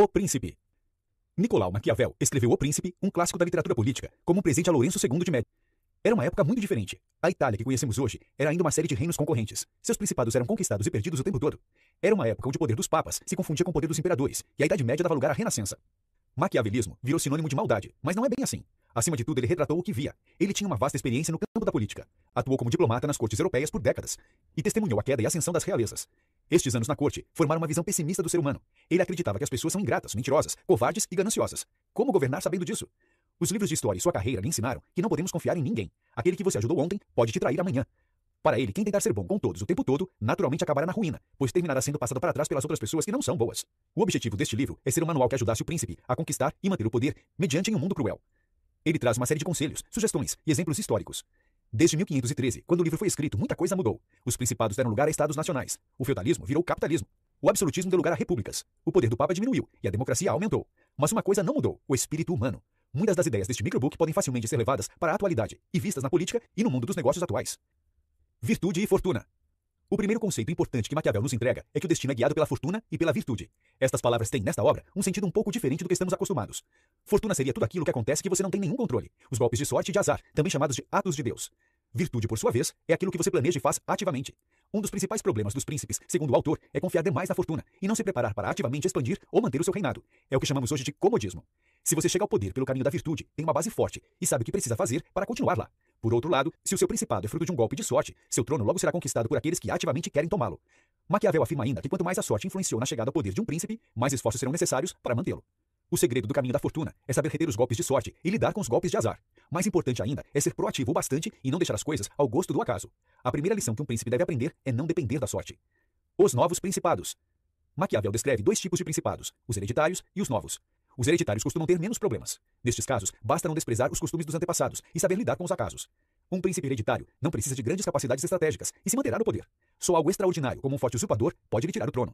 O Príncipe. Nicolau Maquiavel escreveu O Príncipe, um clássico da literatura política, como um presente a Lourenço II de Médici. Era uma época muito diferente. A Itália que conhecemos hoje era ainda uma série de reinos concorrentes. Seus principados eram conquistados e perdidos o tempo todo. Era uma época onde o poder dos papas se confundia com o poder dos imperadores, e a Idade Média dava lugar à Renascença. Maquiavelismo virou sinônimo de maldade, mas não é bem assim. Acima de tudo, ele retratou o que via. Ele tinha uma vasta experiência no campo da política. Atuou como diplomata nas cortes europeias por décadas e testemunhou a queda e ascensão das realezas. Estes anos na corte formaram uma visão pessimista do ser humano. Ele acreditava que as pessoas são ingratas, mentirosas, covardes e gananciosas. Como governar sabendo disso? Os livros de história e sua carreira lhe ensinaram que não podemos confiar em ninguém. Aquele que você ajudou ontem pode te trair amanhã. Para ele, quem tentar ser bom com todos o tempo todo, naturalmente acabará na ruína, pois terminará sendo passado para trás pelas outras pessoas que não são boas. O objetivo deste livro é ser um manual que ajudasse o príncipe a conquistar e manter o poder mediante um mundo cruel. Ele traz uma série de conselhos, sugestões e exemplos históricos. Desde 1513, quando o livro foi escrito, muita coisa mudou. Os principados deram lugar a estados nacionais. O feudalismo virou capitalismo. O absolutismo deu lugar a repúblicas. O poder do Papa diminuiu e a democracia aumentou. Mas uma coisa não mudou: o espírito humano. Muitas das ideias deste microbook podem facilmente ser levadas para a atualidade e vistas na política e no mundo dos negócios atuais. Virtude e fortuna. O primeiro conceito importante que Maquiavel nos entrega é que o destino é guiado pela fortuna e pela virtude. Estas palavras têm, nesta obra, um sentido um pouco diferente do que estamos acostumados. Fortuna seria tudo aquilo que acontece que você não tem nenhum controle. Os golpes de sorte e de azar, também chamados de atos de Deus. Virtude, por sua vez, é aquilo que você planeja e faz ativamente. Um dos principais problemas dos príncipes, segundo o autor, é confiar demais na fortuna e não se preparar para ativamente expandir ou manter o seu reinado. É o que chamamos hoje de comodismo. Se você chega ao poder pelo caminho da virtude, tem uma base forte e sabe o que precisa fazer para continuar lá. Por outro lado, se o seu principado é fruto de um golpe de sorte, seu trono logo será conquistado por aqueles que ativamente querem tomá-lo. Maquiavel afirma ainda que quanto mais a sorte influenciou na chegada ao poder de um príncipe, mais esforços serão necessários para mantê-lo. O segredo do caminho da fortuna é saber reter os golpes de sorte e lidar com os golpes de azar. Mais importante ainda é ser proativo o bastante e não deixar as coisas ao gosto do acaso. A primeira lição que um príncipe deve aprender é não depender da sorte. Os novos principados. Maquiavel descreve dois tipos de principados, os hereditários e os novos. Os hereditários costumam ter menos problemas. Nestes casos, basta não desprezar os costumes dos antepassados e saber lidar com os acasos. Um príncipe hereditário não precisa de grandes capacidades estratégicas e se manterá no poder. Só algo extraordinário, como um forte usurpador, pode lhe tirar o trono.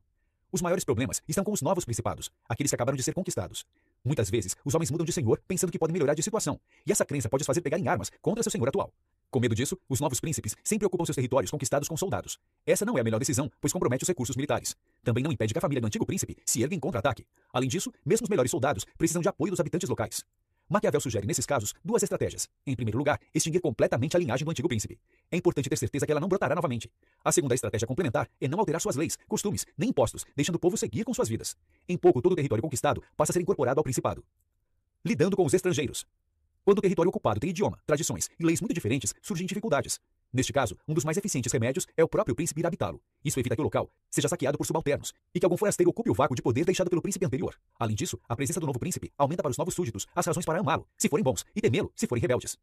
Os maiores problemas estão com os novos principados, aqueles que acabaram de ser conquistados. Muitas vezes, os homens mudam de senhor pensando que podem melhorar de situação, e essa crença pode os fazer pegar em armas contra seu senhor atual. Com medo disso, os novos príncipes sempre ocupam seus territórios conquistados com soldados. Essa não é a melhor decisão, pois compromete os recursos militares. Também não impede que a família do antigo príncipe se ergue em contra-ataque. Além disso, mesmo os melhores soldados precisam de apoio dos habitantes locais. Maquiavel sugere, nesses casos, duas estratégias. Em primeiro lugar, extinguir completamente a linhagem do antigo príncipe. É importante ter certeza que ela não brotará novamente. A segunda estratégia complementar é não alterar suas leis, costumes, nem impostos, deixando o povo seguir com suas vidas. Em pouco, todo o território conquistado passa a ser incorporado ao principado. Lidando com os estrangeiros. Quando o território ocupado tem idioma, tradições e leis muito diferentes, surgem dificuldades. Neste caso, um dos mais eficientes remédios é o próprio príncipe ir habitá-lo. Isso evita que o local seja saqueado por subalternos e que algum forasteiro ocupe o vácuo de poder deixado pelo príncipe anterior. Além disso, a presença do novo príncipe aumenta para os novos súditos as razões para amá-lo, se forem bons, e temê-lo, se forem rebeldes.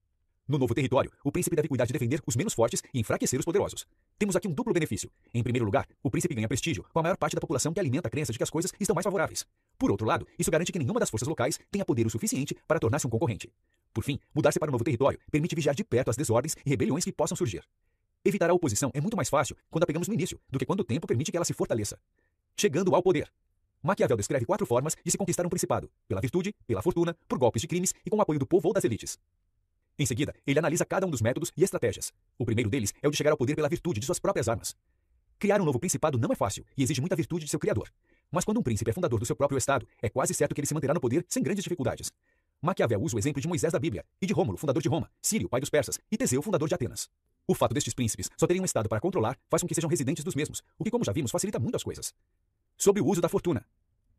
No novo território, o príncipe deve cuidar de defender os menos fortes e enfraquecer os poderosos. Temos aqui um duplo benefício. Em primeiro lugar, o príncipe ganha prestígio com a maior parte da população que alimenta a crença de que as coisas estão mais favoráveis. Por outro lado, isso garante que nenhuma das forças locais tenha poder o suficiente para tornar-se um concorrente. Por fim, mudar-se para um novo território permite vigiar de perto as desordens e rebeliões que possam surgir. Evitar a oposição é muito mais fácil quando a pegamos no início do que quando o tempo permite que ela se fortaleça. Chegando ao poder. Maquiavel descreve quatro formas de se conquistar um principado: pela virtude, pela fortuna, por golpes de crimes e com o apoio do povo ou das elites. Em seguida, ele analisa cada um dos métodos e estratégias. O primeiro deles é o de chegar ao poder pela virtude de suas próprias armas. Criar um novo principado não é fácil e exige muita virtude de seu criador. Mas quando um príncipe é fundador do seu próprio estado, é quase certo que ele se manterá no poder sem grandes dificuldades. Maquiavel usa o exemplo de Moisés da Bíblia e de Rômulo, fundador de Roma, Sírio, pai dos persas, e Teseu, fundador de Atenas. O fato destes príncipes só terem um estado para controlar faz com que sejam residentes dos mesmos, o que, como já vimos, facilita muito as coisas. Sobre o uso da fortuna.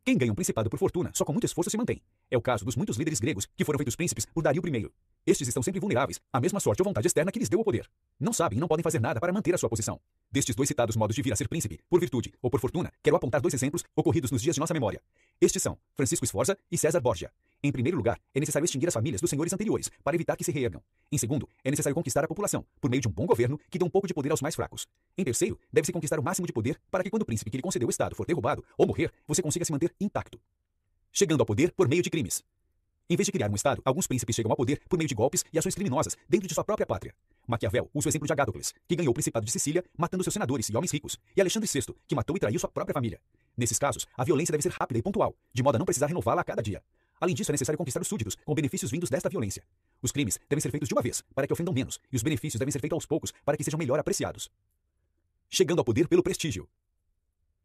Quem ganha um principado por fortuna só com muito esforço se mantém. É o caso dos muitos líderes gregos que foram feitos príncipes por Dario I. Estes estão sempre vulneráveis à mesma sorte ou vontade externa que lhes deu o poder. Não sabem e não podem fazer nada para manter a sua posição. Destes dois citados modos de vir a ser príncipe, por virtude ou por fortuna, quero apontar dois exemplos ocorridos nos dias de nossa memória. Estes são Francisco Sforza e César Borgia. Em primeiro lugar, é necessário extinguir as famílias dos senhores anteriores para evitar que se reergam. Em segundo, é necessário conquistar a população por meio de um bom governo que dê um pouco de poder aos mais fracos. Em terceiro, deve-se conquistar o máximo de poder para que quando o príncipe que lhe concedeu o estado for derrubado ou morrer, você consiga se manter intacto. Chegando ao poder por meio de crimes. Em vez de criar um Estado, alguns príncipes chegam ao poder por meio de golpes e ações criminosas dentro de sua própria pátria. Maquiavel usa o exemplo de Agátocles, que ganhou o Principado de Sicília matando seus senadores e homens ricos, e Alexandre VI, que matou e traiu sua própria família. Nesses casos, a violência deve ser rápida e pontual, de modo a não precisar renová-la a cada dia. Além disso, é necessário conquistar os súditos, com benefícios vindos desta violência. Os crimes devem ser feitos de uma vez, para que ofendam menos, e os benefícios devem ser feitos aos poucos, para que sejam melhor apreciados. Chegando ao poder pelo prestígio.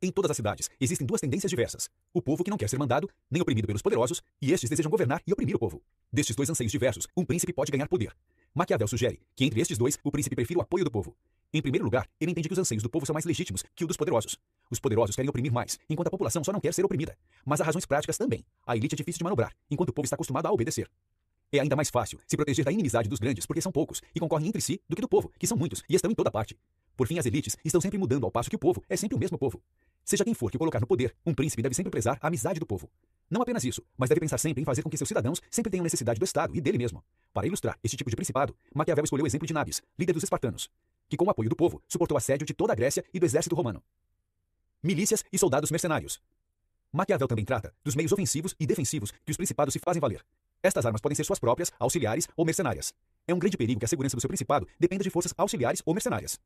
Em todas as cidades, existem duas tendências diversas: o povo que não quer ser mandado, nem oprimido pelos poderosos, e estes desejam governar e oprimir o povo. Destes dois anseios diversos, um príncipe pode ganhar poder. Maquiavel sugere que entre estes dois, o príncipe prefira o apoio do povo. Em primeiro lugar, ele entende que os anseios do povo são mais legítimos que o dos poderosos. Os poderosos querem oprimir mais, enquanto a população só não quer ser oprimida. Mas há razões práticas também. A elite é difícil de manobrar, enquanto o povo está acostumado a obedecer. É ainda mais fácil se proteger da inimizade dos grandes, porque são poucos e concorrem entre si, do que do povo, que são muitos e estão em toda parte. Por fim, as elites estão sempre mudando ao passo que o povo é sempre o mesmo povo. Seja quem for que colocar no poder, um príncipe deve sempre prezar a amizade do povo. Não apenas isso, mas deve pensar sempre em fazer com que seus cidadãos sempre tenham necessidade do Estado e dele mesmo. Para ilustrar este tipo de principado, Maquiavel escolheu o exemplo de Nabis, líder dos espartanos, que com o apoio do povo suportou o assédio de toda a Grécia e do exército romano. Milícias e soldados mercenários. Maquiavel também trata dos meios ofensivos e defensivos que os principados se fazem valer. Estas armas podem ser suas próprias, auxiliares ou mercenárias. É um grande perigo que a segurança do seu principado dependa de forças auxiliares ou mercenárias.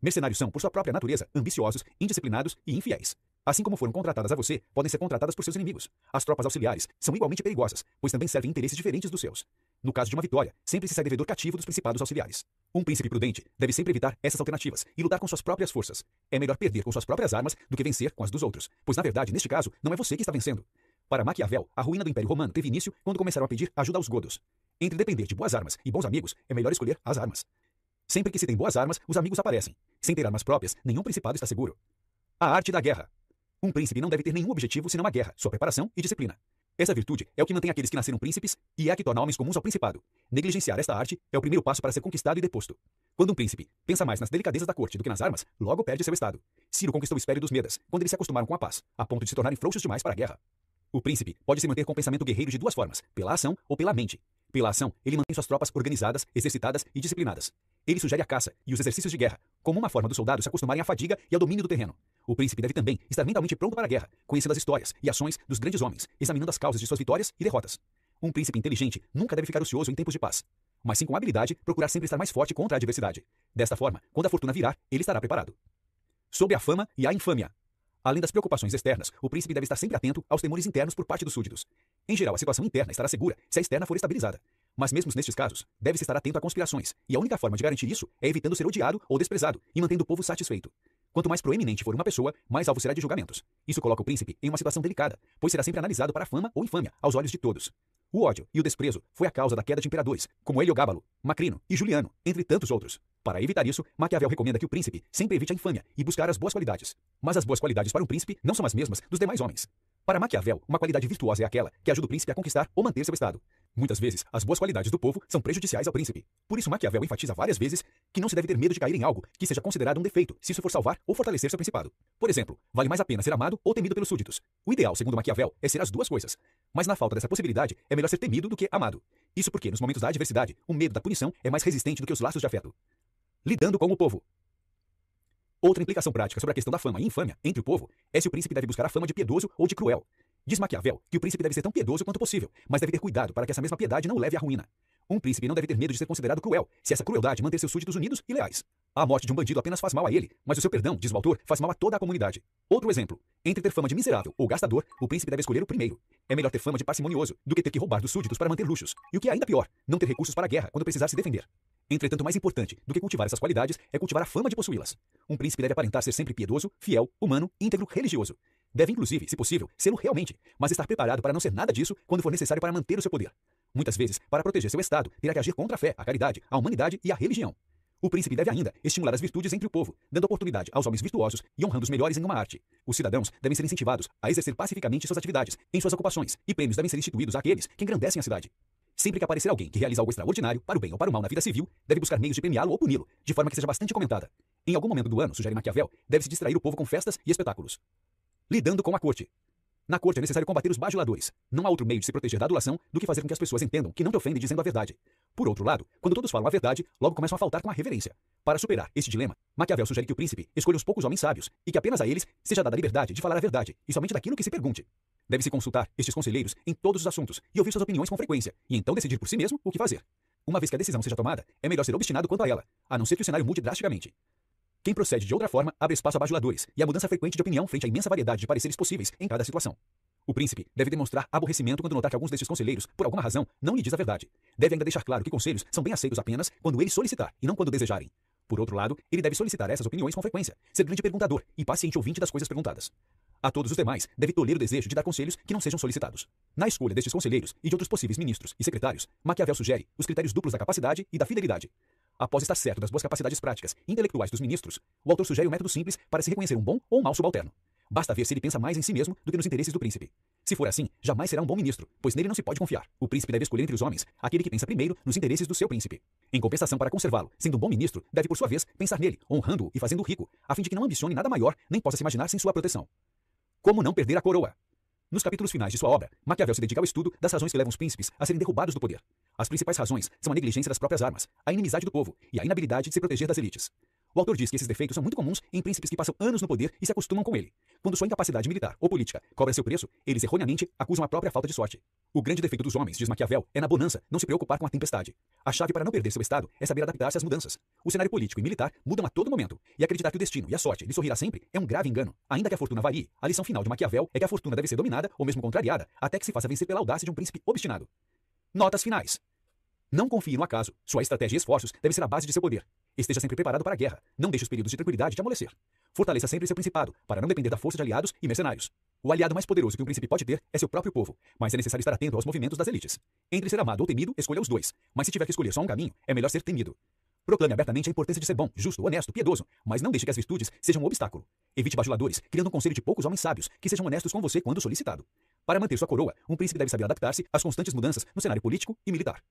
Mercenários são, por sua própria natureza, ambiciosos, indisciplinados e infiéis. Assim como foram contratadas a você, podem ser contratadas por seus inimigos. As tropas auxiliares são igualmente perigosas, pois também servem interesses diferentes dos seus. No caso de uma vitória, sempre se sai devedor cativo dos principados auxiliares. Um príncipe prudente deve sempre evitar essas alternativas e lutar com suas próprias forças. É melhor perder com suas próprias armas do que vencer com as dos outros, pois na verdade, neste caso, não é você que está vencendo. Para Maquiavel, a ruína do Império Romano teve início quando começaram a pedir ajuda aos godos. Entre depender de boas armas e bons amigos, é melhor escolher as armas. Sempre que se tem boas armas, os amigos aparecem. Sem ter armas próprias, nenhum principado está seguro. A arte da guerra. Um príncipe não deve ter nenhum objetivo senão a guerra, sua preparação e disciplina. Essa virtude é o que mantém aqueles que nasceram príncipes e é a que torna homens comuns ao principado. Negligenciar esta arte é o primeiro passo para ser conquistado e deposto. Quando um príncipe pensa mais nas delicadezas da corte do que nas armas, logo perde seu estado. Ciro conquistou o espério dos Medas, quando eles se acostumaram com a paz, a ponto de se tornarem frouxos demais para a guerra. O príncipe pode se manter com o pensamento guerreiro de duas formas, pela ação ou pela mente. Pela ação, ele mantém suas tropas organizadas, exercitadas e disciplinadas. Ele sugere a caça e os exercícios de guerra, como uma forma dos soldados se acostumarem à fadiga e ao domínio do terreno. O príncipe deve também estar mentalmente pronto para a guerra, conhecendo as histórias e ações dos grandes homens, examinando as causas de suas vitórias e derrotas. Um príncipe inteligente nunca deve ficar ocioso em tempos de paz, mas sim com habilidade procurar sempre estar mais forte contra a adversidade. Desta forma, quando a fortuna virar, ele estará preparado. Sobre a fama e a infâmia. Além das preocupações externas, o príncipe deve estar sempre atento aos temores internos por parte dos súditos. Em geral, a situação interna estará segura se a externa for estabilizada. Mas mesmo nestes casos, deve-se estar atento a conspirações, e a única forma de garantir isso é evitando ser odiado ou desprezado e mantendo o povo satisfeito. Quanto mais proeminente for uma pessoa, mais alvo será de julgamentos. Isso coloca o príncipe em uma situação delicada, pois será sempre analisado para fama ou infâmia, aos olhos de todos. O ódio e o desprezo foi a causa da queda de imperadores, como Heliogábalo, Macrino e Juliano, entre tantos outros. Para evitar isso, Maquiavel recomenda que o príncipe sempre evite a infâmia e buscar as boas qualidades. Mas as boas qualidades para um príncipe não são as mesmas dos demais homens. Para Maquiavel, uma qualidade virtuosa é aquela que ajuda o príncipe a conquistar ou manter seu estado. Muitas vezes, as boas qualidades do povo são prejudiciais ao príncipe. Por isso, Maquiavel enfatiza várias vezes que não se deve ter medo de cair em algo que seja considerado um defeito, se isso for salvar ou fortalecer seu principado. Por exemplo, vale mais a pena ser amado ou temido pelos súditos. O ideal, segundo Maquiavel, é ser as duas coisas. Mas na falta dessa possibilidade, é melhor ser temido do que amado. Isso porque, nos momentos da adversidade, o medo da punição é mais resistente do que os laços de afeto. Lidando com o povo. Outra implicação prática sobre a questão da fama e infâmia entre o povo é se o príncipe deve buscar a fama de piedoso ou de cruel. Diz Maquiavel que o príncipe deve ser tão piedoso quanto possível, mas deve ter cuidado para que essa mesma piedade não leve à ruína. Um príncipe não deve ter medo de ser considerado cruel, se essa crueldade manter seus súditos unidos e leais. A morte de um bandido apenas faz mal a ele, mas o seu perdão, diz o autor, faz mal a toda a comunidade. Outro exemplo. Entre ter fama de miserável ou gastador, o príncipe deve escolher o primeiro. É melhor ter fama de parcimonioso do que ter que roubar dos súditos para manter luxos. E o que é ainda pior, não ter recursos para a guerra quando precisar se defender. Entretanto, mais importante do que cultivar essas qualidades é cultivar a fama de possuí-las. Um príncipe deve aparentar ser sempre piedoso, fiel, humano, íntegro, religioso. Deve, inclusive, se possível, sê-lo realmente, mas estar preparado para não ser nada disso quando for necessário para manter o seu poder. Muitas vezes, para proteger seu Estado, terá que agir contra a fé, a caridade, a humanidade e a religião. O príncipe deve ainda estimular as virtudes entre o povo, dando oportunidade aos homens virtuosos e honrando os melhores em uma arte. Os cidadãos devem ser incentivados a exercer pacificamente suas atividades, em suas ocupações, e prêmios devem ser instituídos àqueles que engrandecem a cidade. Sempre que aparecer alguém que realiza algo extraordinário, para o bem ou para o mal na vida civil, deve buscar meios de premiá-lo ou puni-lo, de forma que seja bastante comentada. Em algum momento do ano, sugere Maquiavel, deve-se distrair o povo com festas e espetáculos. Lidando com a corte. Na corte é necessário combater os bajuladores. Não há outro meio de se proteger da adulação do que fazer com que as pessoas entendam que não te ofendem dizendo a verdade. Por outro lado, quando todos falam a verdade, logo começam a faltar com a reverência. Para superar este dilema, Maquiavel sugere que o príncipe escolha os poucos homens sábios e que apenas a eles seja dada a liberdade de falar a verdade e somente daquilo que se pergunte. Deve-se consultar estes conselheiros em todos os assuntos e ouvir suas opiniões com frequência, e então decidir por si mesmo o que fazer. Uma vez que a decisão seja tomada, é melhor ser obstinado quanto a ela, a não ser que o cenário mude drasticamente. Quem procede de outra forma abre espaço a bajuladores e a mudança frequente de opinião frente à imensa variedade de pareceres possíveis em cada situação. O príncipe deve demonstrar aborrecimento quando notar que alguns destes conselheiros, por alguma razão, não lhe diz a verdade. Deve ainda deixar claro que conselhos são bem aceitos apenas quando eles solicitar e não quando desejarem. Por outro lado, ele deve solicitar essas opiniões com frequência, ser grande perguntador e paciente ouvinte das coisas perguntadas. A todos os demais, deve toler o desejo de dar conselhos que não sejam solicitados. Na escolha destes conselheiros e de outros possíveis ministros e secretários, Maquiavel sugere os critérios duplos da capacidade e da fidelidade. Após estar certo das boas capacidades práticas e intelectuais dos ministros, o autor sugere um método simples para se reconhecer um bom ou um mau subalterno. Basta ver se ele pensa mais em si mesmo do que nos interesses do príncipe. Se for assim, jamais será um bom ministro, pois nele não se pode confiar. O príncipe deve escolher entre os homens aquele que pensa primeiro nos interesses do seu príncipe. Em compensação, para conservá-lo, sendo um bom ministro, deve por sua vez pensar nele, honrando-o e fazendo-o rico, a fim de que não ambicione nada maior nem possa se imaginar sem sua proteção. Como não perder a coroa? Nos capítulos finais de sua obra, Maquiavel se dedica ao estudo das razões que levam os príncipes a serem derrubados do poder. As principais razões são a negligência das próprias armas, a inimizade do povo e a inabilidade de se proteger das elites. O autor diz que esses defeitos são muito comuns em príncipes que passam anos no poder e se acostumam com ele. Quando sua incapacidade militar ou política cobra seu preço, eles erroneamente acusam a própria falta de sorte. O grande defeito dos homens, diz Maquiavel, é na bonança não se preocupar com a tempestade. A chave para não perder seu estado é saber adaptar-se às mudanças. O cenário político e militar mudam a todo momento, e acreditar que o destino e a sorte lhe sorrirá sempre é um grave engano. Ainda que a fortuna varie, a lição final de Maquiavel é que a fortuna deve ser dominada ou mesmo contrariada até que se faça vencer pela audácia de um príncipe obstinado. Notas finais. Não confie no acaso. Sua estratégia e esforços devem ser a base de seu poder. Esteja sempre preparado para a guerra. Não deixe os períodos de tranquilidade te amolecer. Fortaleça sempre seu principado, para não depender da força de aliados e mercenários. O aliado mais poderoso que um príncipe pode ter é seu próprio povo, mas é necessário estar atento aos movimentos das elites. Entre ser amado ou temido, escolha os dois, mas se tiver que escolher só um caminho, é melhor ser temido. Proclame abertamente a importância de ser bom, justo, honesto, piedoso, mas não deixe que as virtudes sejam um obstáculo. Evite bajuladores, criando um conselho de poucos homens sábios que sejam honestos com você quando solicitado. Para manter sua coroa, um príncipe deve saber adaptar-se às constantes mudanças no cenário político e militar.